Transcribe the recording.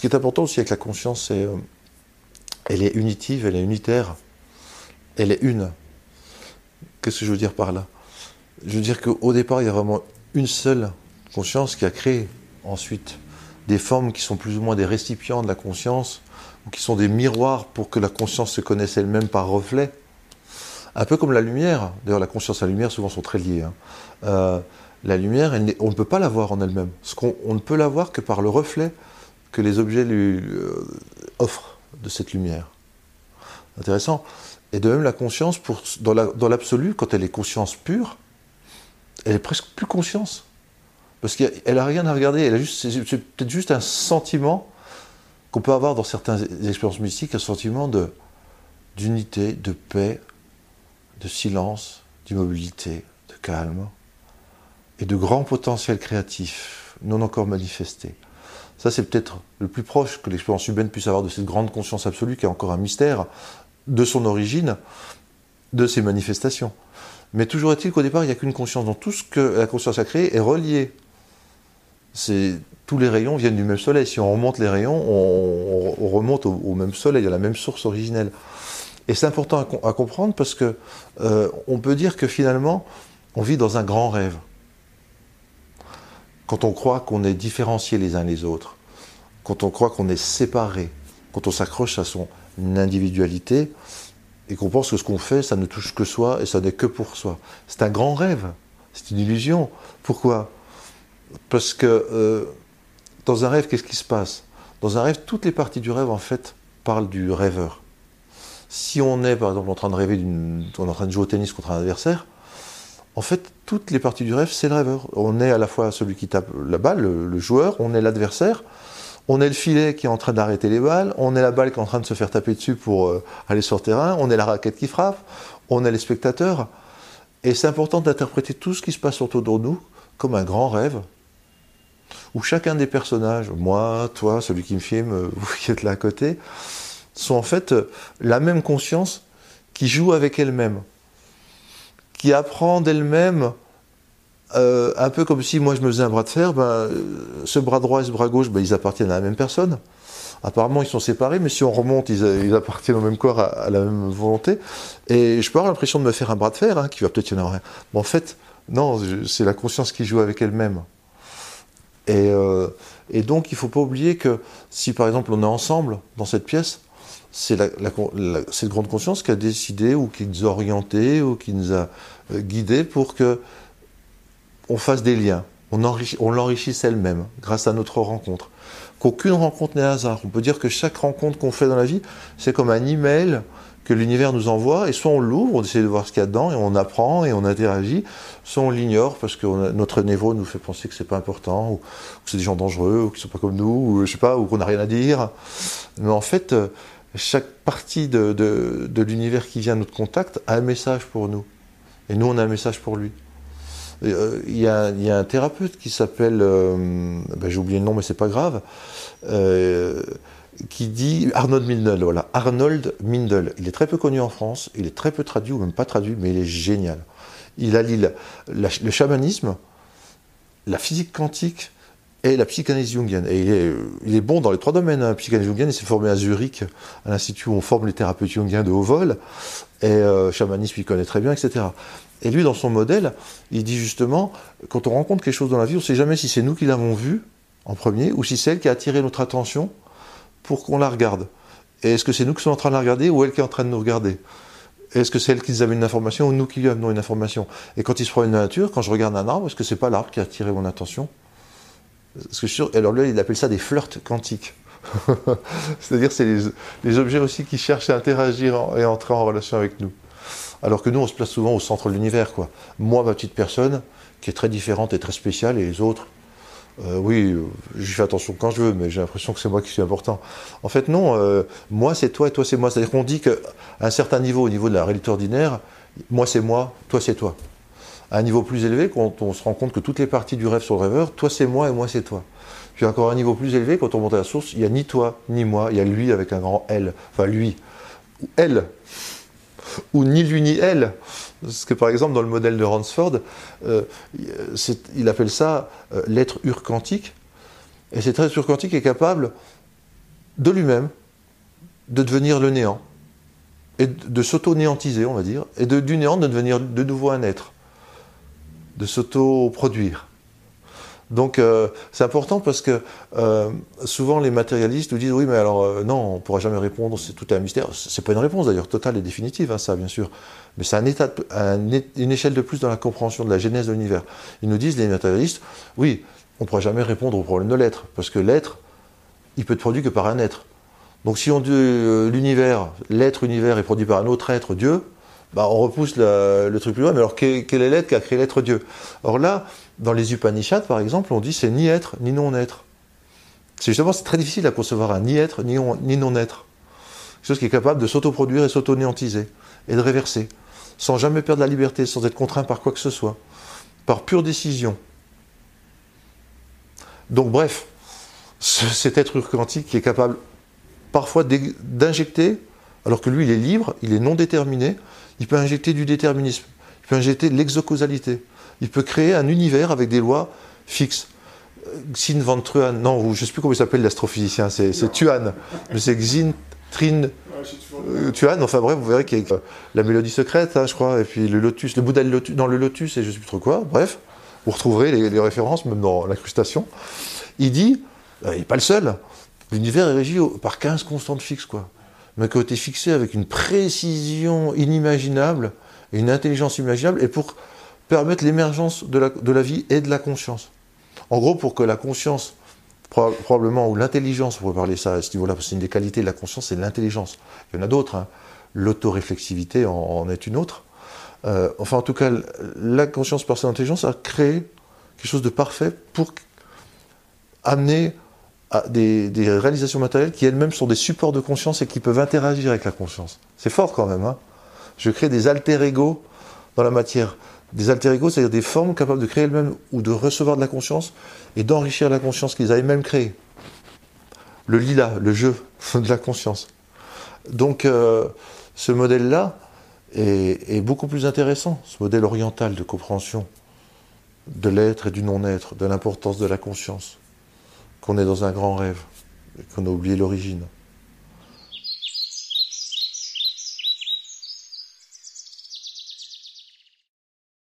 ce qui est important aussi avec la conscience, c'est euh, elle est unitive, elle est unitaire, elle est une. Qu'est-ce que je veux dire par là? Je veux dire qu'au départ, il y a vraiment une seule conscience qui a créé ensuite des formes qui sont plus ou moins des récipients de la conscience, ou qui sont des miroirs pour que la conscience se connaisse elle-même par reflet. Un peu comme la lumière. D'ailleurs, la conscience et la lumière souvent sont très liées. Hein. Euh, la lumière, on ne peut pas la voir en elle-même. On, ne peut la voir que par le reflet que les objets lui euh, offrent de cette lumière. Intéressant. Et de même, la conscience, dans l'absolu, quand elle est conscience pure, elle est presque plus conscience. Parce qu'elle n'a rien à regarder, c'est peut-être juste un sentiment qu'on peut avoir dans certaines expériences mystiques, un sentiment d'unité, de paix, de silence, d'immobilité, de calme, et de grand potentiel créatif, non encore manifesté. Ça, c'est peut-être le plus proche que l'expérience humaine puisse avoir de cette grande conscience absolue qui est encore un mystère de son origine, de ses manifestations. Mais toujours est-il qu'au départ, il n'y a qu'une conscience. Donc tout ce que la conscience a créé est relié. Tous les rayons viennent du même soleil. Si on remonte les rayons, on, remonte au, même soleil, à la même source originelle. Et c'est important à, comprendre parce que euh, peut dire que finalement, on vit dans un grand rêve. Quand on croit qu'on est différencié les uns les autres, quand on croit qu'on est séparé, quand on s'accroche à son individualité, et qu'on pense que ce qu'on fait, ça ne touche que soi et ça n'est que pour soi. C'est un grand rêve, c'est une illusion. Pourquoi? Parce que euh, dans un rêve, qu'est-ce qui se passe? Dans un rêve, toutes les parties du rêve, en fait, parlent du rêveur. Si on est, par exemple, en train de rêver, on est en train de jouer au tennis contre un adversaire, en fait, toutes les parties du rêve, c'est le rêveur. On est à la fois celui qui tape la balle, le joueur, on est l'adversaire, on est le filet qui est en train d'arrêter les balles, on est la balle qui est en train de se faire taper dessus pour euh, aller sur le terrain, on est la raquette qui frappe, on est les spectateurs. Et c'est important d'interpréter tout ce qui se passe autour de nous comme un grand rêve, où chacun des personnages, moi, toi, celui qui me filme, euh, vous qui êtes là à côté, sont en fait euh, la même conscience qui joue avec elle-même, qui apprend d'elle-même euh, un peu comme si moi je me faisais un bras de fer, ben, ce bras droit et ce bras gauche, ben, ils appartiennent à la même personne. Apparemment, ils sont séparés, mais si on remonte, ils, appartiennent au même corps, à, la même volonté. Et je peux avoir l'impression de me faire un bras de fer, hein, qui va peut-être y en avoir un. Mais en fait, non, c'est la conscience qui joue avec elle-même. Et, euh, et, donc, il ne faut pas oublier que si, par exemple, on est ensemble dans cette pièce, c'est cette grande conscience qui a décidé, ou qui nous a orientés, ou qui nous a euh, guidés pour que on fasse des liens, on, on l'enrichisse elle-même grâce à notre rencontre. Qu'aucune rencontre n'est hasard. On peut dire que chaque rencontre qu'on fait dans la vie, c'est comme un email que l'univers nous envoie, et soit on l'ouvre, on essaie de voir ce qu'il y a dedans, et on apprend et on interagit, soit on l'ignore parce que notre névrose nous fait penser que c'est pas important, ou que c'est des gens dangereux, ou qu'ils sont pas comme nous, ou je sais pas, ou qu'on n'a rien à dire. Mais en fait, euh, chaque partie de, de l'univers qui vient à notre contact a un message pour nous. Et nous, on a un message pour lui. Euh, il y, a un thérapeute qui s'appelle, euh, ben, j'ai oublié le nom mais c'est pas grave, euh, qui dit Arnold Mindel, voilà, Arnold Mindel. Il est très peu connu en France, il est très peu traduit ou même pas traduit, mais il est génial. Il allie le chamanisme, la physique quantique et la psychanalyse jungienne. Et il est, bon dans les trois domaines. Hein. Psychanalyse jungienne, il s'est formé à Zurich, à l'institut où on forme les thérapeutes jungiens de haut vol. Et chamanisme, il connaît très bien, etc. Et lui, dans son modèle, il dit justement, quand on rencontre quelque chose dans la vie, on ne sait jamais si c'est nous qui l'avons vu en premier ou si c'est elle qui a attiré notre attention pour qu'on la regarde. Et est-ce que c'est nous qui sommes en train de la regarder ou elle qui est en train de nous regarder? Est-ce que c'est elle qui nous amène une information ou nous qui lui amenons une information? Et quand il se dans la nature, quand je regarde un arbre, est-ce que c'est pas l'arbre qui a attiré mon attention? Alors lui, il appelle ça des flirts quantiques. C'est-à-dire, c'est les, objets aussi qui cherchent à interagir et entrer en relation avec nous. Alors que nous, on se place souvent au centre de l'univers, quoi. Moi, ma petite personne, qui est très différente et très spéciale, et les autres, euh, oui, j'y fais attention quand je veux, mais j'ai l'impression que c'est moi qui suis important. En fait, non, euh, moi c'est toi et toi c'est moi. C'est-à-dire qu'on dit qu'à un certain niveau, au niveau de la réalité ordinaire, moi c'est moi, toi c'est toi. À un niveau plus élevé, quand on se rend compte que toutes les parties du rêve sont le rêveur, toi c'est moi et moi c'est toi. Puis encore un niveau plus élevé, quand on monte à la source, il n'y a ni toi ni moi, il y a lui avec un grand L. Enfin lui, ou elle, ou ni lui ni elle. Parce que par exemple, dans le modèle de Ransford, euh, il appelle ça euh, l'être urquantique. Et cet être urquantique est capable de lui-même, de devenir le néant, et de s'auto-néantiser, on va dire, et de, du néant de devenir de nouveau un être, de s'auto-produire. Donc euh, c'est important parce que euh, souvent les matérialistes nous disent oui mais alors euh, non on ne pourra jamais répondre c'est tout un mystère. C'est pas une réponse d'ailleurs totale et définitive hein, ça bien sûr. Mais c'est une échelle de plus dans la compréhension de la genèse de l'univers. Ils nous disent les matérialistes oui on ne pourra jamais répondre au problème de l'être parce que l'être il peut être produit que par un être. Donc si on dit l'univers l'être univers est produit par un autre être Dieu bah, on repousse le, truc plus loin mais alors quel, quel est l'être qui a créé l'être Dieu? Or là dans les Upanishads, par exemple, on dit c'est ni être ni non-être. C'est justement très difficile à concevoir un ni être ni, non-être. Quelque chose qui est capable de s'autoproduire et s'auto-néantiser et de réverser, sans jamais perdre la liberté, sans être contraint par quoi que ce soit, par pure décision. Donc bref, cet être quantique qui est capable parfois d'injecter, alors que lui il est libre, il est non déterminé, il peut injecter du déterminisme, il peut injecter de l'exocausalité il peut créer un univers avec des lois fixes. Xin van Truan, non, je ne sais plus comment il s'appelle l'astrophysicien, c'est Tuan, mais c'est Xin Trin euh, Tuan, enfin bref, vous verrez qu'il y a la mélodie secrète, hein, je crois, et puis le lotus, le Bouddha lotus, dans le lotus, et je ne sais plus trop quoi, bref, vous retrouverez les, références, même dans l'incrustation. Il dit, euh, il n'est pas le seul, l'univers est régi par 15 constantes fixes, quoi. Mais qui ont été fixées avec une précision inimaginable, et une intelligence imaginable, et pour permettre l'émergence de la, vie et de la conscience. En gros, pour que la conscience, probablement, ou l'intelligence, on pourrait parler ça à ce niveau-là, parce que c'est une des qualités de la conscience, c'est l'intelligence. Il y en a d'autres, hein. l'autoréflexivité en, est une autre. Euh, enfin, en tout cas, la conscience par son intelligence a créé quelque chose de parfait pour amener à des, réalisations matérielles qui elles-mêmes sont des supports de conscience et qui peuvent interagir avec la conscience. C'est fort quand même. Hein Je crée des alter-ego dans la matière. Des alter-ego, c'est-à-dire des formes capables de créer elles-mêmes ou de recevoir de la conscience et d'enrichir la conscience qu'ils avaient même créée. Le lila, le jeu de la conscience. Donc, euh, ce modèle-là est, beaucoup plus intéressant, ce modèle oriental de compréhension de l'être et du non-être, de l'importance de la conscience, qu'on est dans un grand rêve, qu'on a oublié l'origine.